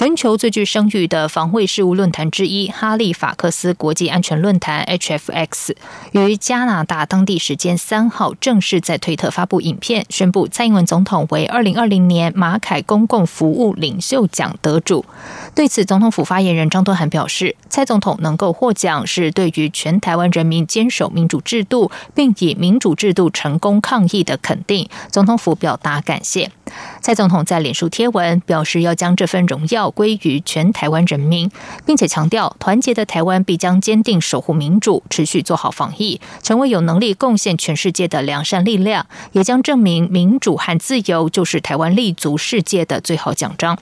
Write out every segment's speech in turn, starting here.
全球最具声誉的防卫事务论坛之一——哈利法克斯国际安全论坛 （HFX） 于加拿大当地时间三号正式在推特发布影片，宣布蔡英文总统为二零二零年马凯公共服务领袖奖得主。对此，总统府发言人张多涵表示，蔡总统能够获奖是对于全台湾人民坚守民主制度，并以民主制度成功抗疫的肯定。总统府表达感谢。蔡总统在脸书贴文表示，要将这份荣耀。归于全台湾人民，并且强调团结的台湾必将坚定守护民主，持续做好防疫，成为有能力贡献全世界的良善力量，也将证明民主和自由就是台湾立足世界的最好奖章。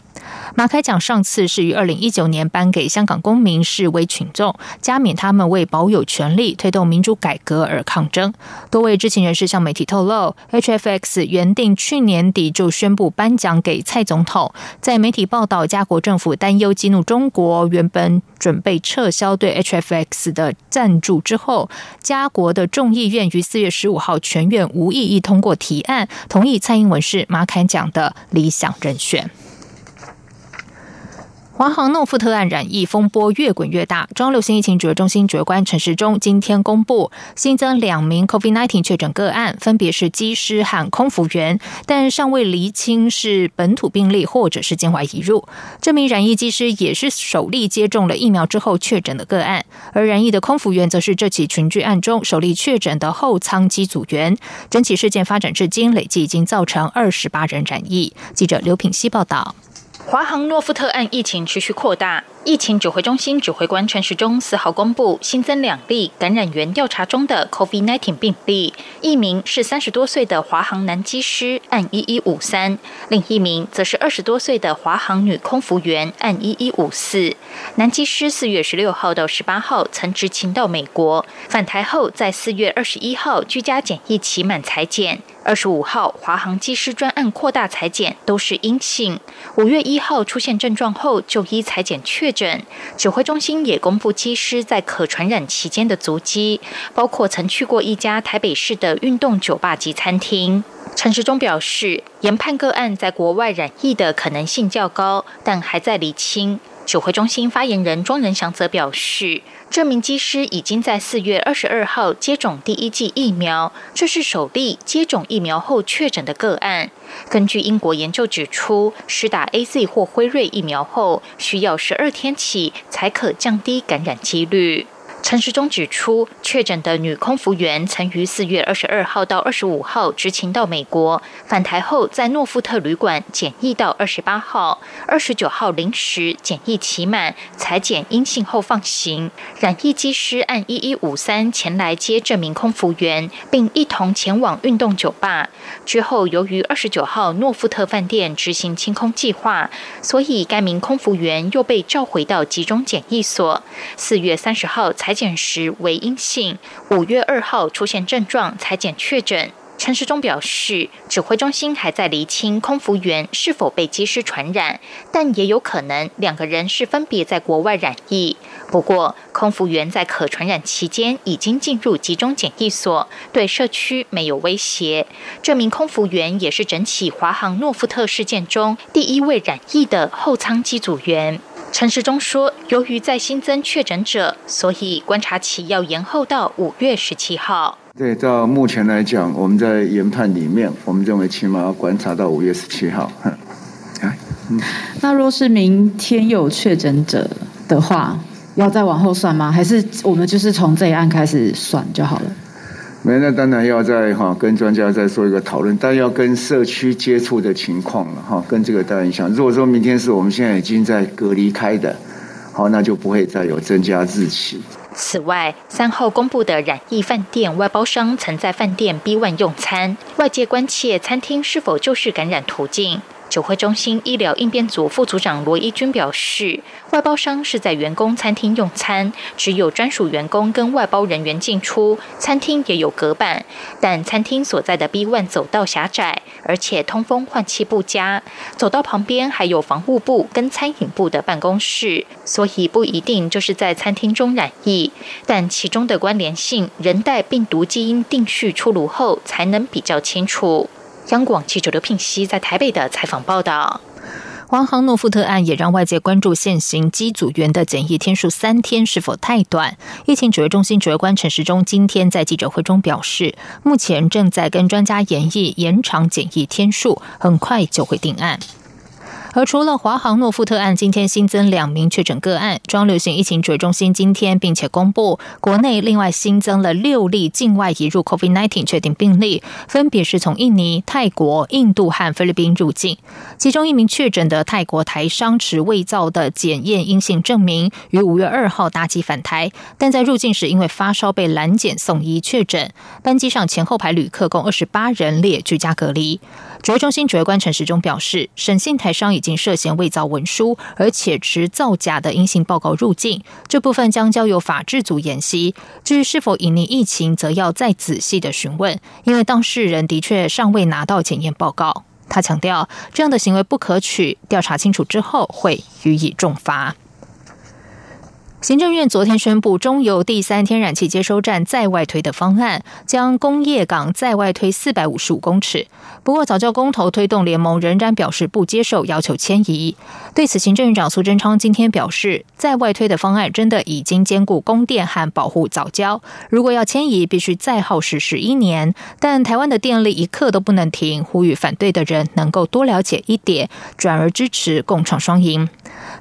马凯奖上次是于二零一九年颁给香港公民示威群众，加冕他们为保有权利、推动民主改革而抗争。多位知情人士向媒体透露，HFX 原定去年底就宣布颁奖给蔡总统，在媒体报道加国政府担忧激怒中国，原本准备撤销对 HFX 的赞助之后，加国的众议院于四月十五号全院无异议通过提案，同意蔡英文是马坎奖的理想人选。华航诺富特案染疫风波越滚越大，中流行疫情指挥中心指挥官陈时中今天公布新增两名 COVID-19 确诊个案，分别是机师和空服员，但尚未厘清是本土病例或者是境外移入。这名染疫机师也是首例接种了疫苗之后确诊的个案，而染疫的空服员则是这起群聚案中首例确诊的后舱机组员。整起事件发展至今，累计已经造成二十八人染疫。记者刘品希报道。华航诺富特案疫情持续扩大。疫情指挥中心指挥官陈时中四号公布新增两例感染源调查中的 COVID-19 病例，一名是三十多岁的华航男机师，按一一五三；另一名则是二十多岁的华航女空服员，按一一五四。男机师四月十六号到十八号曾执勤到美国，返台后在四月二十一号居家检疫期满裁检，二十五号华航机师专案扩大裁检都是阴性，五月一号出现症状后就医裁检确诊。指挥中心也公布机师在可传染期间的足迹，包括曾去过一家台北市的运动酒吧及餐厅。陈时中表示，研判个案在国外染疫的可能性较高，但还在厘清。指挥中心发言人庄仁祥则表示，这名机师已经在四月二十二号接种第一剂疫苗，这是首例接种疫苗后确诊的个案。根据英国研究指出，施打 A Z 或辉瑞疫苗后，需要十二天起才可降低感染几率。陈时中指出，确诊的女空服员曾于四月二十二号到二十五号执勤到美国，返台后在诺富特旅馆检疫到二十八号，二十九号零时检疫期满，裁检阴性后放行。染疫机师按一一五三前来接这名空服员，并一同前往运动酒吧。之后，由于二十九号诺富特饭店执行清空计划，所以该名空服员又被召回到集中检疫所。四月三十号才。检时为阴性，五月二号出现症状，裁检确诊。陈时中表示，指挥中心还在厘清空服员是否被机师传染，但也有可能两个人是分别在国外染疫。不过，空服员在可传染期间已经进入集中检疫所，对社区没有威胁。这名空服员也是整起华航诺富特事件中第一位染疫的后舱机组员。陈时中说：“由于在新增确诊者，所以观察期要延后到五月十七号。对，到目前来讲，我们在研判里面，我们认为起码要观察到五月十七号。啊，那若是明天有确诊者的话，要再往后算吗？还是我们就是从这一案开始算就好了？”没，那当然要再哈跟专家再做一个讨论，但要跟社区接触的情况了哈，跟这个当然像。如果说明天是我们现在已经在隔离开的，好，那就不会再有增加日期。此外，三号公布的染疫饭店外包商曾在饭店 B One 用餐，外界关切餐厅是否就是感染途径。酒会中心医疗应变组副组长罗一军表示，外包商是在员工餐厅用餐，只有专属员工跟外包人员进出，餐厅也有隔板，但餐厅所在的 B one 走道狭窄，而且通风换气不佳，走道旁边还有防护部跟餐饮部的办公室，所以不一定就是在餐厅中染疫，但其中的关联性，人带病毒基因定序出炉后才能比较清楚。央广记者刘聘熙在台北的采访报道：华航诺富特案也让外界关注现行机组员的检疫天数三天是否太短。疫情指挥中心指挥官陈时中今天在记者会中表示，目前正在跟专家研议延长检疫天数，很快就会定案。而除了华航诺富特案，今天新增两名确诊个案。中流行疫情指挥中心今天并且公布，国内另外新增了六例境外移入 COVID-19 确定病例，分别是从印尼、泰国、印度和菲律宾入境。其中一名确诊的泰国台商持伪造的检验阴性证明，于五月二号搭机返台，但在入境时因为发烧被拦检送医确诊。班机上前后排旅客共二十八人列居家隔离。指挥中心指挥官陈时中表示，审信台商已经涉嫌伪造文书，而且持造假的阴性报告入境，这部分将交由法制组研析。至于是否隐匿疫情，则要再仔细的询问，因为当事人的确尚未拿到检验报告。他强调，这样的行为不可取，调查清楚之后会予以重罚。行政院昨天宣布，中油第三天然气接收站在外推的方案，将工业港在外推四百五十五公尺。不过，早教公投推动联盟仍然表示不接受，要求迁移。对此，行政院长苏贞昌今天表示，在外推的方案真的已经兼顾供电和保护早教。如果要迁移，必须再耗时十一年。但台湾的电力一刻都不能停，呼吁反对的人能够多了解一点，转而支持共创双赢。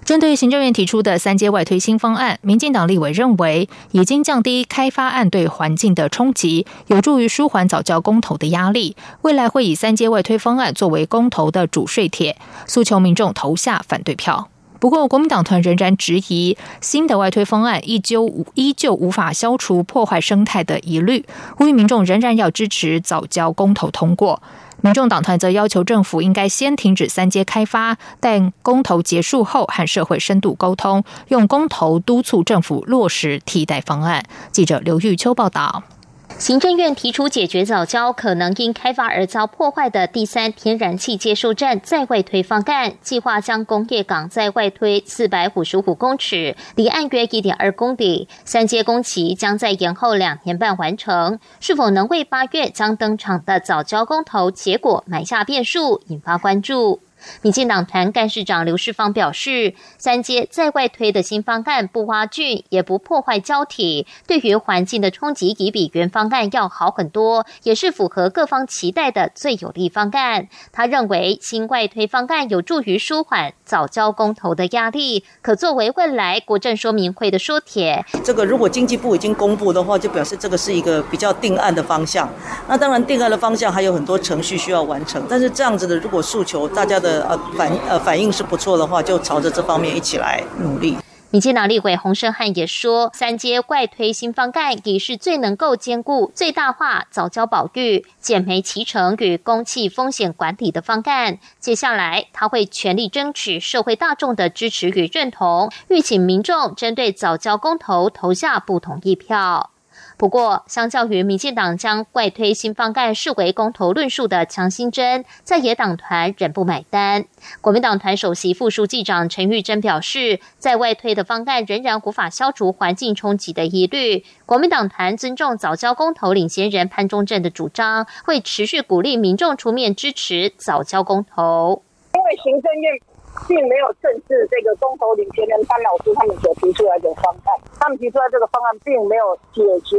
针对行政院提出的三阶外推新方案，民进党立委认为，已经降低开发案对环境的冲击，有助于舒缓早教公投的压力。未来会以三阶外推方案作为公投的主税帖，诉求民众投下反对票。不过，国民党团仍然质疑新的外推方案依旧依旧无法消除破坏生态的疑虑，呼吁民众仍然要支持早教公投通过。民众党团则要求政府应该先停止三阶开发，但公投结束后和社会深度沟通，用公投督促政府落实替代方案。记者刘玉秋报道。行政院提出解决早交可能因开发而遭破坏的第三天然气接收站在外推方案，计划将工业港在外推四百五十五公尺，离岸约一点二公里，三阶工期将在延后两年半完成。是否能为八月将登场的早交公投结果埋下变数，引发关注。民进党团干事长刘世芳表示，三阶在外推的新方案不挖菌，也不破坏胶体，对于环境的冲击已比原方案要好很多，也是符合各方期待的最有利方案。他认为新外推方案有助于舒缓早交公投的压力，可作为未来国政说明会的说帖。这个如果经济部已经公布的话，就表示这个是一个比较定案的方向。那当然定案的方向还有很多程序需要完成，但是这样子的如果诉求大家的。呃，反呃反应是不错的话，就朝着这方面一起来努力。民进党立委洪胜汉也说，三阶怪推新方案已是最能够兼顾最大化早教保育、减煤齐成与公器风险管理的方案。接下来他会全力争取社会大众的支持与认同，预请民众针对早教公投投下不同意票。不过，相较于民进党将外推新方案视为公投论述的强心针，在野党团仍不买单。国民党团首席副书记长陈玉珍表示，在外推的方案仍然无法消除环境冲击的疑虑。国民党团尊重早教公投领先人潘忠正的主张，会持续鼓励民众出面支持早教公投。因为行政院并没有正视这个公投领先人潘老师他们所提出来的方案。他们提出来这个方案，并没有解决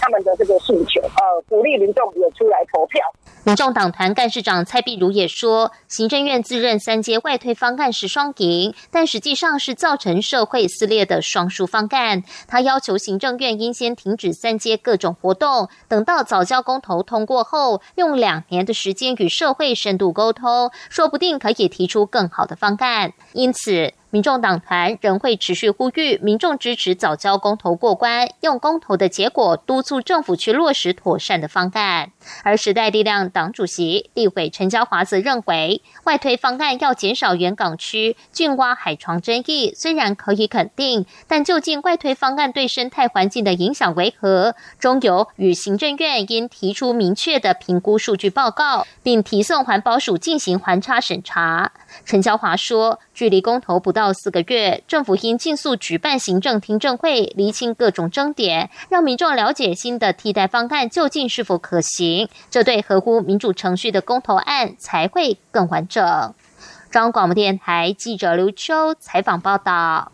他们的这个诉求，呃，鼓励民众也出来投票。民众党团干事长蔡碧如也说，行政院自认三阶外推方案是双赢，但实际上是造成社会撕裂的双输方案。他要求行政院应先停止三阶各种活动，等到早教公投通过后，用两年的时间与社会深度沟通，说不定可以提出更好的方黄疸因此民众党团仍会持续呼吁民众支持早交公投过关，用公投的结果督促政府去落实妥善的方案。而时代力量党主席立委陈嘉华则认为，外推方案要减少原港区浚挖海床争议，虽然可以肯定，但究竟外推方案对生态环境的影响为何，中油与行政院应提出明确的评估数据报告，并提送环保署进行环差审查。陈嘉华说，距离公投不到四个月，政府应尽速举办行政听证会，厘清各种争点，让民众了解新的替代方案究竟是否可行。这对合乎民主程序的公投案才会更完整。中央广播电台记者刘秋采访报道。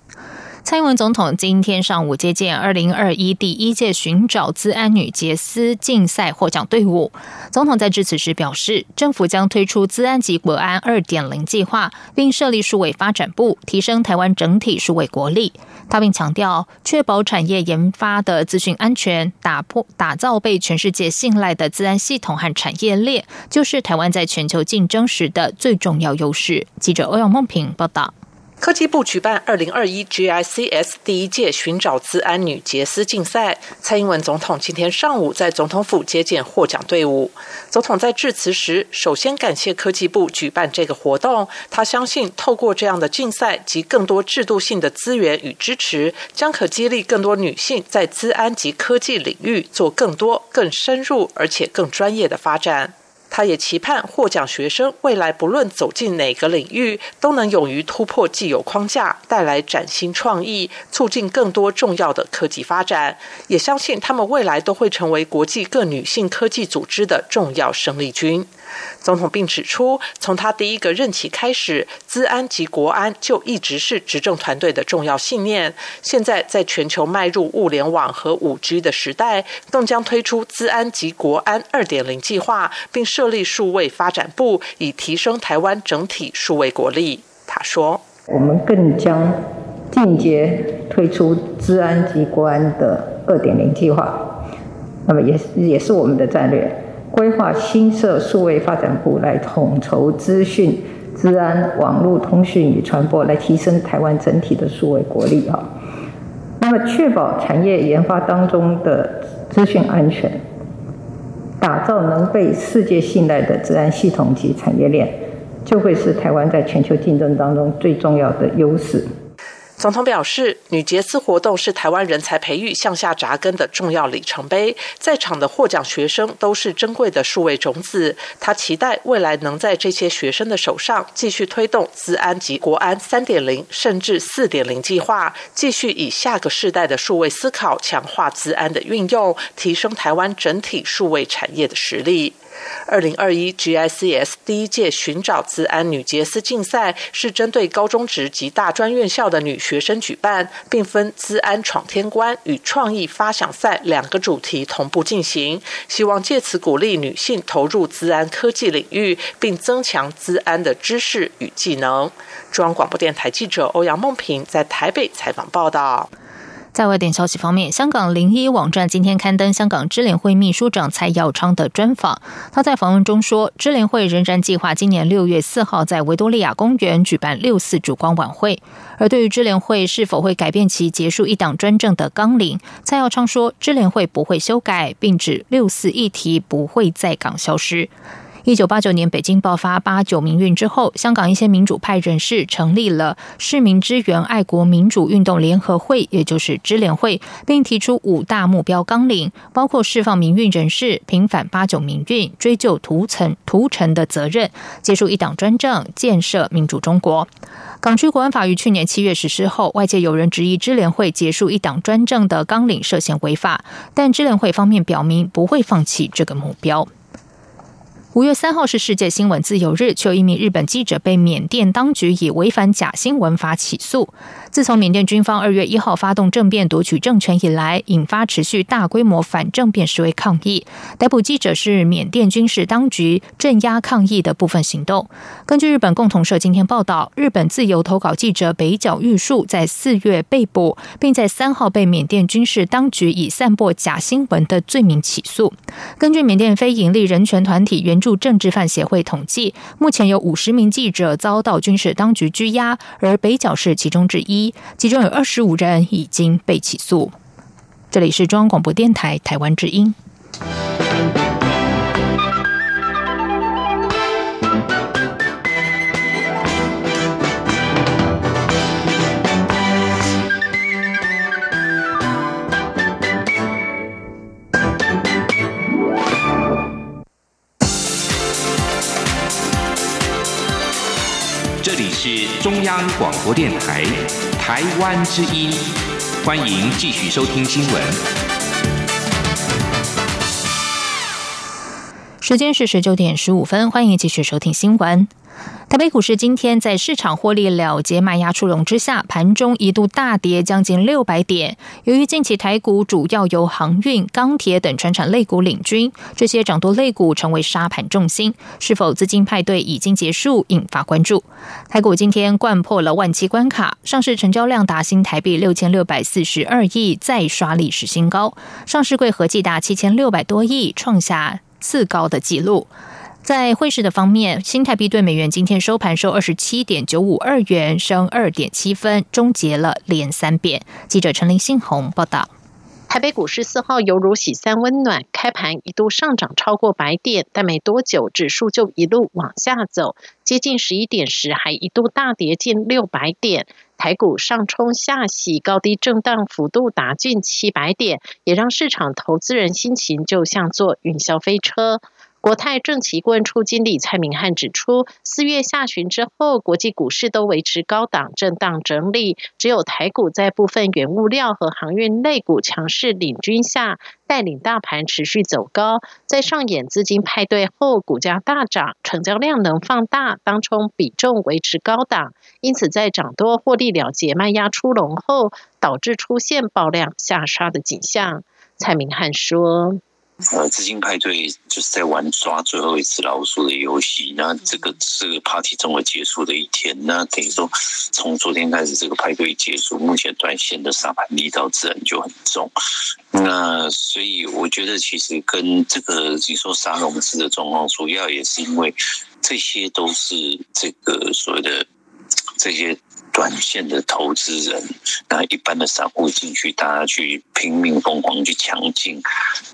蔡英文总统今天上午接见二零二一第一届寻找资安女杰斯竞赛获奖队伍。总统在致辞时表示，政府将推出资安及国安二点零计划，并设立数位发展部，提升台湾整体数位国力。他并强调，确保产业研发的资讯安全，打破打造被全世界信赖的资安系统和产业链，就是台湾在全球竞争时的最重要优势。记者欧阳梦平报道。科技部举办二零二一 GICS 第一届寻找资安女杰斯竞赛，蔡英文总统今天上午在总统府接见获奖队伍。总统在致辞时，首先感谢科技部举办这个活动。他相信，透过这样的竞赛及更多制度性的资源与支持，将可激励更多女性在资安及科技领域做更多、更深入而且更专业的发展。他也期盼获奖学生未来不论走进哪个领域，都能勇于突破既有框架，带来崭新创意，促进更多重要的科技发展。也相信他们未来都会成为国际各女性科技组织的重要生力军。总统并指出，从他第一个任期开始，资安及国安就一直是执政团队的重要信念。现在在全球迈入物联网和五 G 的时代，更将推出资安及国安二点零计划，并设立数位发展部，以提升台湾整体数位国力。他说：“我们更将进阶推出资安及国安的二点零计划，那么也也是我们的战略。”规划新设数位发展部来统筹资讯、治安、网络通讯与传播，来提升台湾整体的数位国力啊。那么，确保产业研发当中的资讯安全，打造能被世界信赖的治安系统及产业链，就会是台湾在全球竞争当中最重要的优势。总统表示，女杰斯活动是台湾人才培育向下扎根的重要里程碑。在场的获奖学生都是珍贵的数位种子。他期待未来能在这些学生的手上继续推动资安及国安三点零甚至四点零计划，继续以下个世代的数位思考强化资安的运用，提升台湾整体数位产业的实力。二零二一 GICS 第一届寻找资安女杰斯竞赛是针对高中职及大专院校的女学生举办，并分资安闯天关与创意发想赛两个主题同步进行，希望借此鼓励女性投入资安科技领域，并增强资安的知识与技能。中央广播电台记者欧阳梦平在台北采访报道。在外电消息方面，香港零一网站今天刊登香港支联会秘书长蔡耀昌的专访。他在访问中说，支联会仍然计划今年六月四号在维多利亚公园举办六四烛光晚会。而对于支联会是否会改变其结束一党专政的纲领，蔡耀昌说，支联会不会修改，并指六四议题不会在港消失。一九八九年北京爆发八九民运之后，香港一些民主派人士成立了市民支援爱国民主运动联合会，也就是支联会，并提出五大目标纲领，包括释放民运人士、平反八九民运、追究屠城屠城的责任、结束一党专政、建设民主中国。港区国安法于去年七月实施后，外界有人质疑支联会结束一党专政的纲领涉嫌违法，但支联会方面表明不会放弃这个目标。五月三号是世界新闻自由日，却有一名日本记者被缅甸当局以违反假新闻法起诉。自从缅甸军方二月一号发动政变夺取政权以来，引发持续大规模反政变示威抗议。逮捕记者是缅甸军事当局镇压抗议的部分行动。根据日本共同社今天报道，日本自由投稿记者北角玉树在四月被捕，并在三号被缅甸军事当局以散播假新闻的罪名起诉。根据缅甸非营利人权团体原助政治犯协会统计，目前有五十名记者遭到军事当局拘押，而北角是其中之一，其中有二十五人已经被起诉。这里是中央广播电台台湾之音。是中央广播电台台湾之音，欢迎继续收听新闻。时间是十九点十五分，欢迎继续收听新闻。台北股市今天在市场获利了结卖压出笼之下，盘中一度大跌将近六百点。由于近期台股主要由航运、钢铁等船产类股领军，这些涨多类股成为沙盘重心。是否资金派对已经结束，引发关注。台股今天贯破了万七关卡，上市成交量达新台币六千六百四十二亿，再刷历史新高。上市柜合计达七千六百多亿，创下次高的纪录。在汇市的方面，新台币对美元今天收盘收二十七点九五二元，升二点七分，终结了连三贬。记者陈林信宏报道。台北股市四号犹如喜三温暖，开盘一度上涨超过百点，但没多久指数就一路往下走，接近十一点时还一度大跌近六百点。台股上冲下洗，高低震荡幅度达近七百点，也让市场投资人心情就像坐云霄飞车。国泰正奇顾问处经理蔡明汉指出，四月下旬之后，国际股市都维持高档震荡整理，只有台股在部分原物料和航运类股强势领军下，带领大盘持续走高。在上演资金派对后，股价大涨，成交量能放大，当冲比重维持高档，因此在涨多获利了结卖压出笼后，导致出现爆量下杀的景象。蔡明汉说。呃，资金派对就是在玩抓最后一次老鼠的游戏。那这个是 party 终会结束的一天。那等于说，从昨天开始这个派对结束，目前短线的沙盘力道自然就很重。那所以我觉得，其实跟这个你说杀融资的状况，主要也是因为这些都是这个所谓的这些。短线的投资人，那一般的散户进去，大家去拼命疯狂去抢进，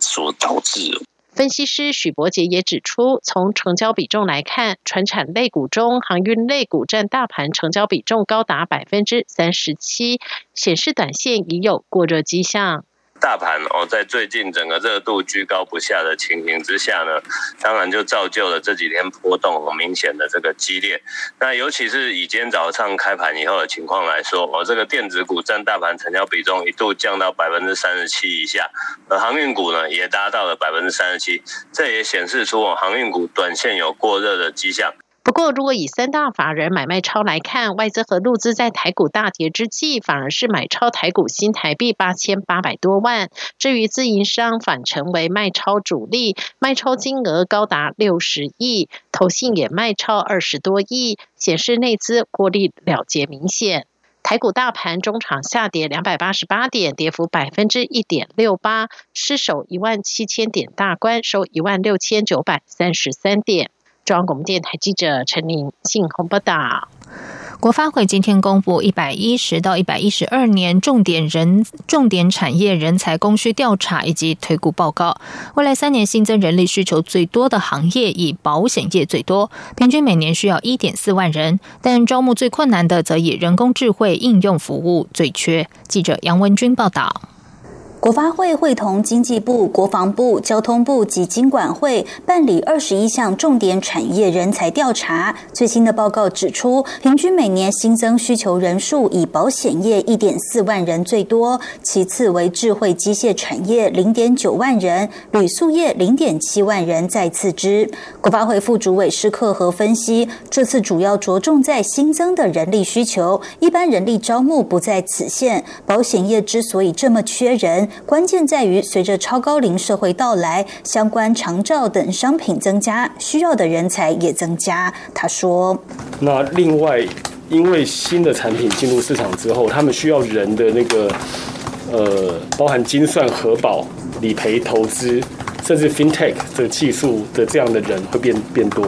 所导致。分析师许博杰也指出，从成交比重来看，船产类股中，航运类股占大盘成交比重高达百分之三十七，显示短线已有过热迹象。大盘哦，在最近整个热度居高不下的情形之下呢，当然就造就了这几天波动很明显的这个激烈。那尤其是以今天早上开盘以后的情况来说，哦，这个电子股占大盘成交比重一度降到百分之三十七以下，而航运股呢也达到了百分之三十七，这也显示出我，航运股短线有过热的迹象。不过，如果以三大法人买卖超来看，外资和陆资在台股大跌之际，反而是买超台股新台币八千八百多万。至于自营商反成为卖超主力，卖超金额高达六十亿，投信也卖超二十多亿，显示内资获利了结明显。台股大盘中场下跌两百八十八点，跌幅百分之一点六八，失守一万七千点大关，收一万六千九百三十三点。中央广播电台记者陈玲信鸿报道。国发会今天公布一百一十到一百一十二年重点人重点产业人才供需调查以及推估报告。未来三年新增人力需求最多的行业以保险业最多，平均每年需要一点四万人。但招募最困难的则以人工智慧应用服务最缺。记者杨文君报道。国发会会同经济部、国防部、交通部及经管会办理二十一项重点产业人才调查。最新的报告指出，平均每年新增需求人数以保险业一点四万人最多，其次为智慧机械产业零点九万人，铝塑业零点七万人再次之。国发会副主委施克和分析，这次主要着重在新增的人力需求，一般人力招募不在此限。保险业之所以这么缺人。关键在于，随着超高龄社会到来，相关长照等商品增加，需要的人才也增加。他说：“那另外，因为新的产品进入市场之后，他们需要人的那个，呃，包含精算、核保、理赔、投资。”甚至 FinTech 的技术的这样的人会变变多。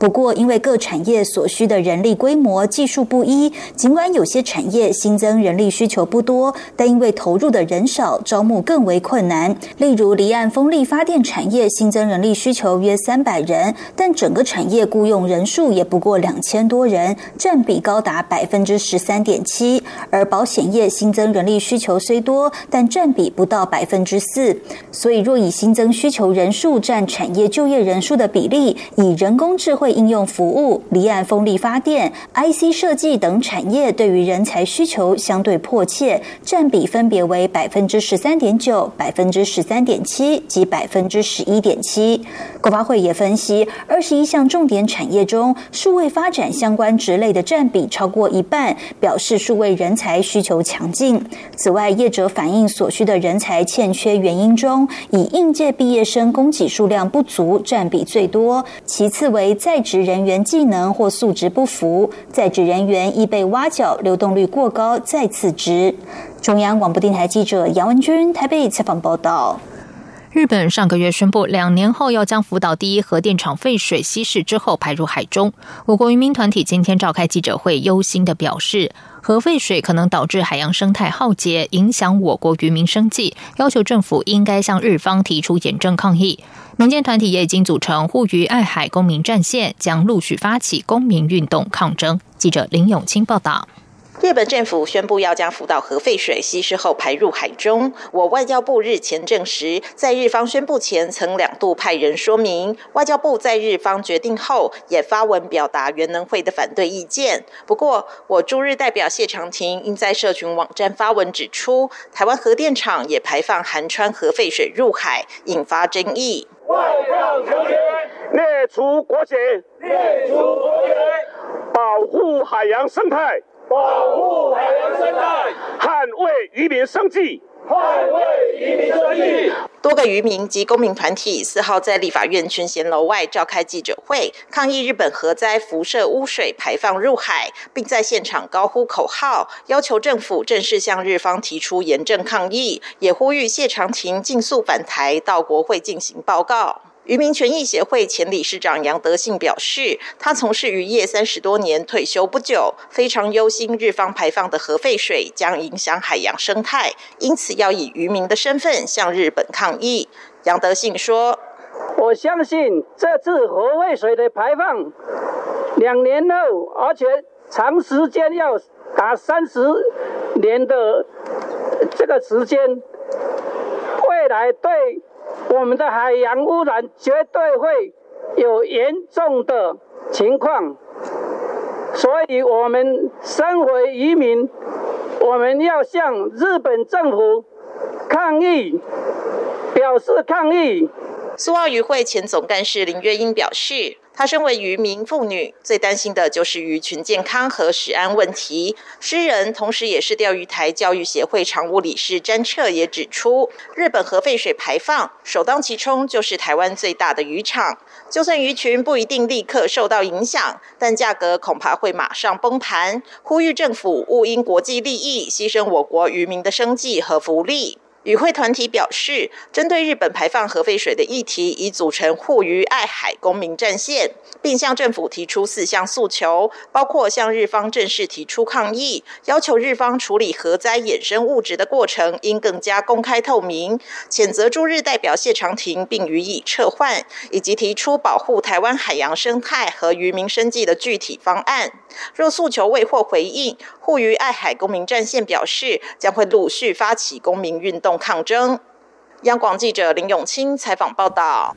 不过，因为各产业所需的人力规模、技术不一，尽管有些产业新增人力需求不多，但因为投入的人少，招募更为困难。例如，离岸风力发电产业新增人力需求约三百人，但整个产业雇佣人数也不过两千多人，占比高达百分之十三点七。而保险业新增人力需求虽多，但占比不到百分之四。所以，若以新增需求人数占产业就业人数的比例，以人工智慧应用服务、离岸风力发电、IC 设计等产业对于人才需求相对迫切，占比分别为百分之十三点九、百分之十三点七及百分之十一点七。国发会也分析，二十一项重点产业中，数位发展相关职类的占比超过一半，表示数位人才需求强劲。此外，业者反映所需的人才欠缺原因中，以应届毕业生供给数量不足占比最多，其次为在职人员技能或素质不符，在职人员易被挖角，流动率过高，再次职。中央广播电台记者杨文君台北采访报道。日本上个月宣布，两年后要将福岛第一核电厂废水稀释之后排入海中。我国渔民团体今天召开记者会，忧心的表示，核废水可能导致海洋生态浩劫，影响我国渔民生计，要求政府应该向日方提出严正抗议。民间团体也已经组成护渔爱海公民战线，将陆续发起公民运动抗争。记者林永清报道。日本政府宣布要将福岛核废水稀释后排入海中。我外交部日前证实，在日方宣布前，曾两度派人说明。外交部在日方决定后，也发文表达原能会的反对意见。不过，我驻日代表谢长廷因在社群网站发文指出，台湾核电厂也排放含川核废水入海，引发争议。外交强权，列出国籍，列出国籍，保护海洋生态。保护海洋生态，捍卫渔民生计，捍卫渔民生计。多个渔民及公民团体四号在立法院群贤楼外召开记者会，抗议日本核灾辐射污水排放入海，并在现场高呼口号，要求政府正式向日方提出严正抗议，也呼吁谢长廷尽速返台到国会进行报告。渔民权益协会前理事长杨德信表示，他从事渔业三十多年，退休不久，非常忧心日方排放的核废水将影响海洋生态，因此要以渔民的身份向日本抗议。杨德信说：“我相信这次核废水的排放，两年后，而且长时间要达三十年的这个时间，未来对。”我们的海洋污染绝对会有严重的情况，所以我们身为渔民，我们要向日本政府抗议，表示抗议。苏澳渔会前总干事林月英表示。他身为渔民妇女，最担心的就是鱼群健康和食安问题。诗人，同时也是钓鱼台教育协会常务理事詹彻也指出，日本核废水排放首当其冲就是台湾最大的渔场。就算鱼群不一定立刻受到影响，但价格恐怕会马上崩盘。呼吁政府勿因国际利益牺牲我国渔民的生计和福利。与会团体表示，针对日本排放核废水的议题，已组成护渔爱海公民战线，并向政府提出四项诉求，包括向日方正式提出抗议，要求日方处理核灾衍生物质的过程应更加公开透明，谴责驻日代表谢长廷并予以撤换，以及提出保护台湾海洋生态和渔民生计的具体方案。若诉求未获回应，护渔爱海公民战线表示将会陆续发起公民运动抗争。央广记者林永清采访报道。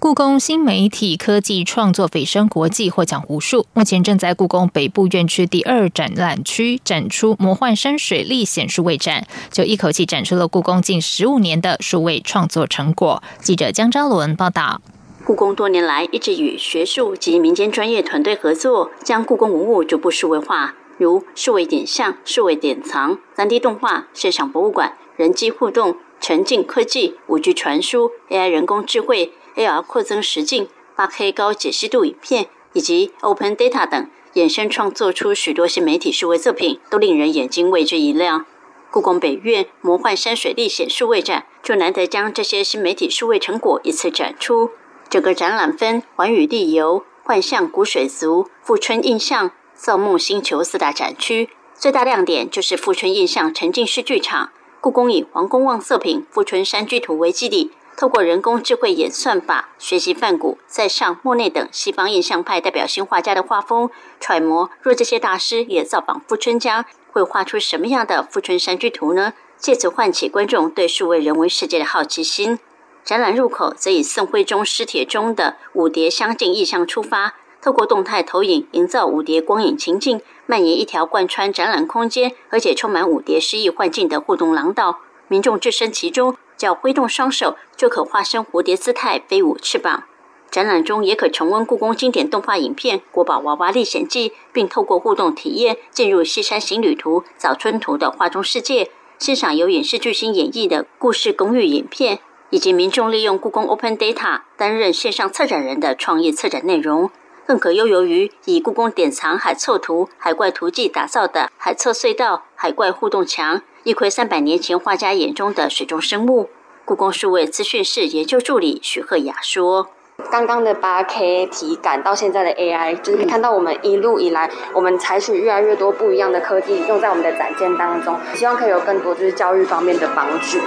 故宫新媒体科技创作蜚声国际获奖无数，目前正在故宫北部院区第二展览区展出魔幻山水历险数位展，就一口气展出了故宫近十五年的数位创作成果。记者江昭伦报道。故宫多年来一直与学术及民间专业团队合作，将故宫文物逐步数位化，如数位影像、数位典藏、三 D 动画、现场博物馆、人机互动、沉浸科技、五 G 传输、AI 人工智慧、AR 扩增实境、八 K 高解析度影片以及 Open Data 等，衍生创作出许多新媒体数位作品，都令人眼睛为之一亮。故宫北院魔幻山水历险数位展就难得将这些新媒体数位成果一次展出。整个展览分寰宇地游、幻象古水族、富春印象、造梦星球四大展区。最大亮点就是富春印象沉浸式剧场。故宫以皇宫望色品富春山居图为基底，透过人工智慧演算法学习梵谷、塞尚、莫内等西方印象派代表性画家的画风，揣摩若这些大师也造访富春江，会画出什么样的富春山居图呢？借此唤起观众对数位人文世界的好奇心。展览入口则以宋徽宗诗帖中的五蝶相近意象出发，透过动态投影营造五蝶光影情境，蔓延一条贯穿展览空间，而且充满舞蝶诗意幻境的互动廊道。民众置身其中，只要挥动双手，就可化身蝴蝶姿态飞舞翅膀。展览中也可重温故宫经典动画影片《国宝娃娃历险记》，并透过互动体验进入《西山行旅图》《早春图》的画中世界，欣赏由影视巨星演绎的故事公寓影片。以及民众利用故宫 Open Data 担任线上策展人的创意策展内容，更可悠游于以故宫典藏海凑图、海怪图记打造的海侧隧道、海怪互动墙，一窥三百年前画家眼中的水中生物。故宫数位资讯室研究助理许鹤雅说：“刚刚的八 K 体感到现在的 AI，就是可以看到我们一路以来，我们采取越来越多不一样的科技用在我们的展件当中，希望可以有更多就是教育方面的帮助。”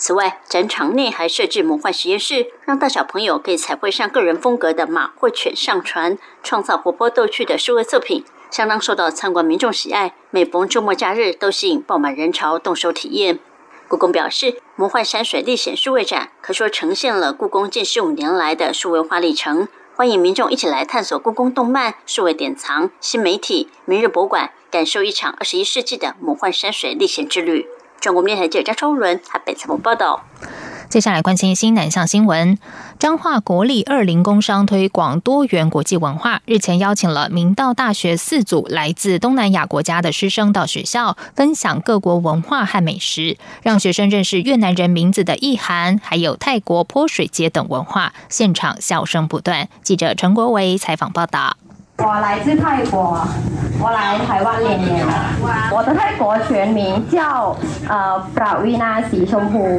此外，展场内还设置魔幻实验室，让大小朋友可以彩绘上个人风格的马或犬上传，创造活泼逗趣的数位作品，相当受到参观民众喜爱。每逢周末假日，都吸引爆满人潮动手体验。故宫表示，魔幻山水历险数位展可说呈现了故宫近十五年来的数位化历程，欢迎民众一起来探索故宫动漫、数位典藏、新媒体、明日博物馆，感受一场二十一世纪的魔幻山水历险之旅。中国电台记者张超伦台北采访报道。接下来关心新南向新闻。彰化国立二零工商推广多元国际文化，日前邀请了明道大学四组来自东南亚国家的师生到学校分享各国文化和美食，让学生认识越南人名字的意涵，还有泰国泼水节等文化。现场笑声不断。记者陈国维采访报道。我来自泰国，我来台湾两年了。我的泰国全名叫呃布拉维纳西松普。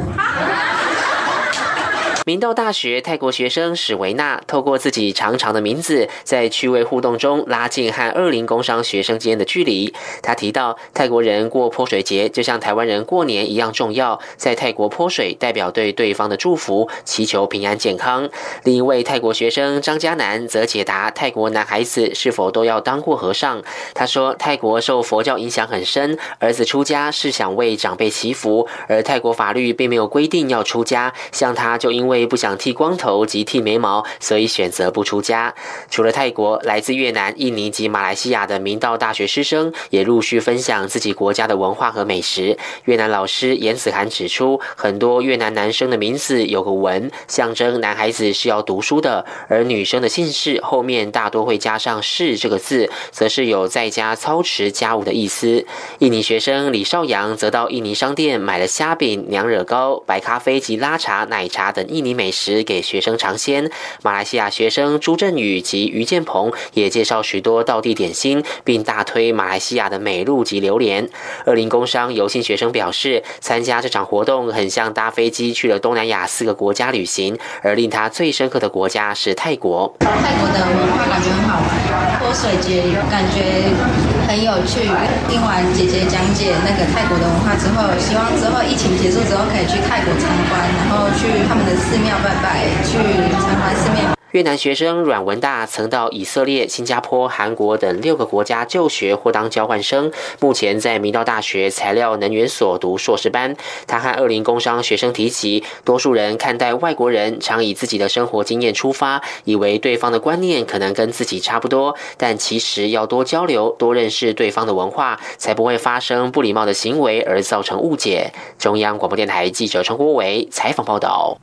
明道大学泰国学生史维娜透过自己长长的名字，在趣味互动中拉近和二零工商学生间的距离。他提到，泰国人过泼水节就像台湾人过年一样重要，在泰国泼水代表对对方的祝福，祈求平安健康。另一位泰国学生张嘉南则解答泰国男孩子是否都要当过和尚。他说，泰国受佛教影响很深，儿子出家是想为长辈祈福，而泰国法律并没有规定要出家。像他就因为为不想剃光头及剃眉毛，所以选择不出家。除了泰国，来自越南、印尼及马来西亚的明道大学师生也陆续分享自己国家的文化和美食。越南老师严子涵指出，很多越南男生的名字有个文，象征男孩子是要读书的；而女生的姓氏后面大多会加上“是”这个字，则是有在家操持家务的意思。印尼学生李少阳则到印尼商店买了虾饼、娘惹糕、白咖啡及拉茶、奶茶等印。印尼美食给学生尝鲜。马来西亚学生朱振宇及于建鹏也介绍许多道地点心，并大推马来西亚的美露及榴莲。二零工商游信学生表示，参加这场活动很像搭飞机去了东南亚四个国家旅行，而令他最深刻的国家是泰国。泰国的文化感觉很好玩，泼水节感觉。很有趣。听完姐姐讲解那个泰国的文化之后，希望之后疫情结束之后可以去泰国参观，然后去他们的寺庙拜拜，去参观寺庙。越南学生阮文大曾到以色列、新加坡、韩国等六个国家就学或当交换生，目前在明道大学材料能源所读硕士班。他和二零工商学生提及，多数人看待外国人常以自己的生活经验出发，以为对方的观念可能跟自己差不多，但其实要多交流、多认识对方的文化，才不会发生不礼貌的行为而造成误解。中央广播电台记者陈国伟采访报道。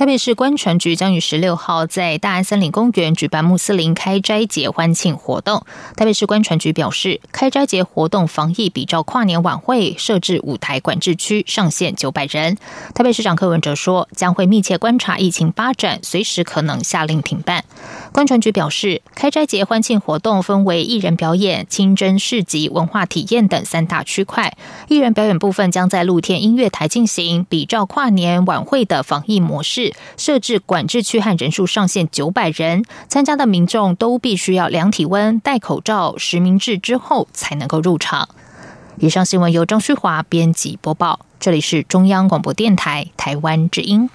台北市观船局将于十六号在大安森林公园举办穆斯林开斋节欢庆活动。台北市观船局表示，开斋节活动防疫比照跨年晚会，设置舞台管制区，上限九百人。台北市长柯文哲说，将会密切观察疫情发展，随时可能下令停办。观船局表示，开斋节欢庆活动分为艺人表演、清真市集、文化体验等三大区块。艺人表演部分将在露天音乐台进行，比照跨年晚会的防疫模式。设置管制区和人数上限九百人，参加的民众都必须要量体温、戴口罩、实名制之后才能够入场。以上新闻由张旭华编辑播报，这里是中央广播电台台湾之音。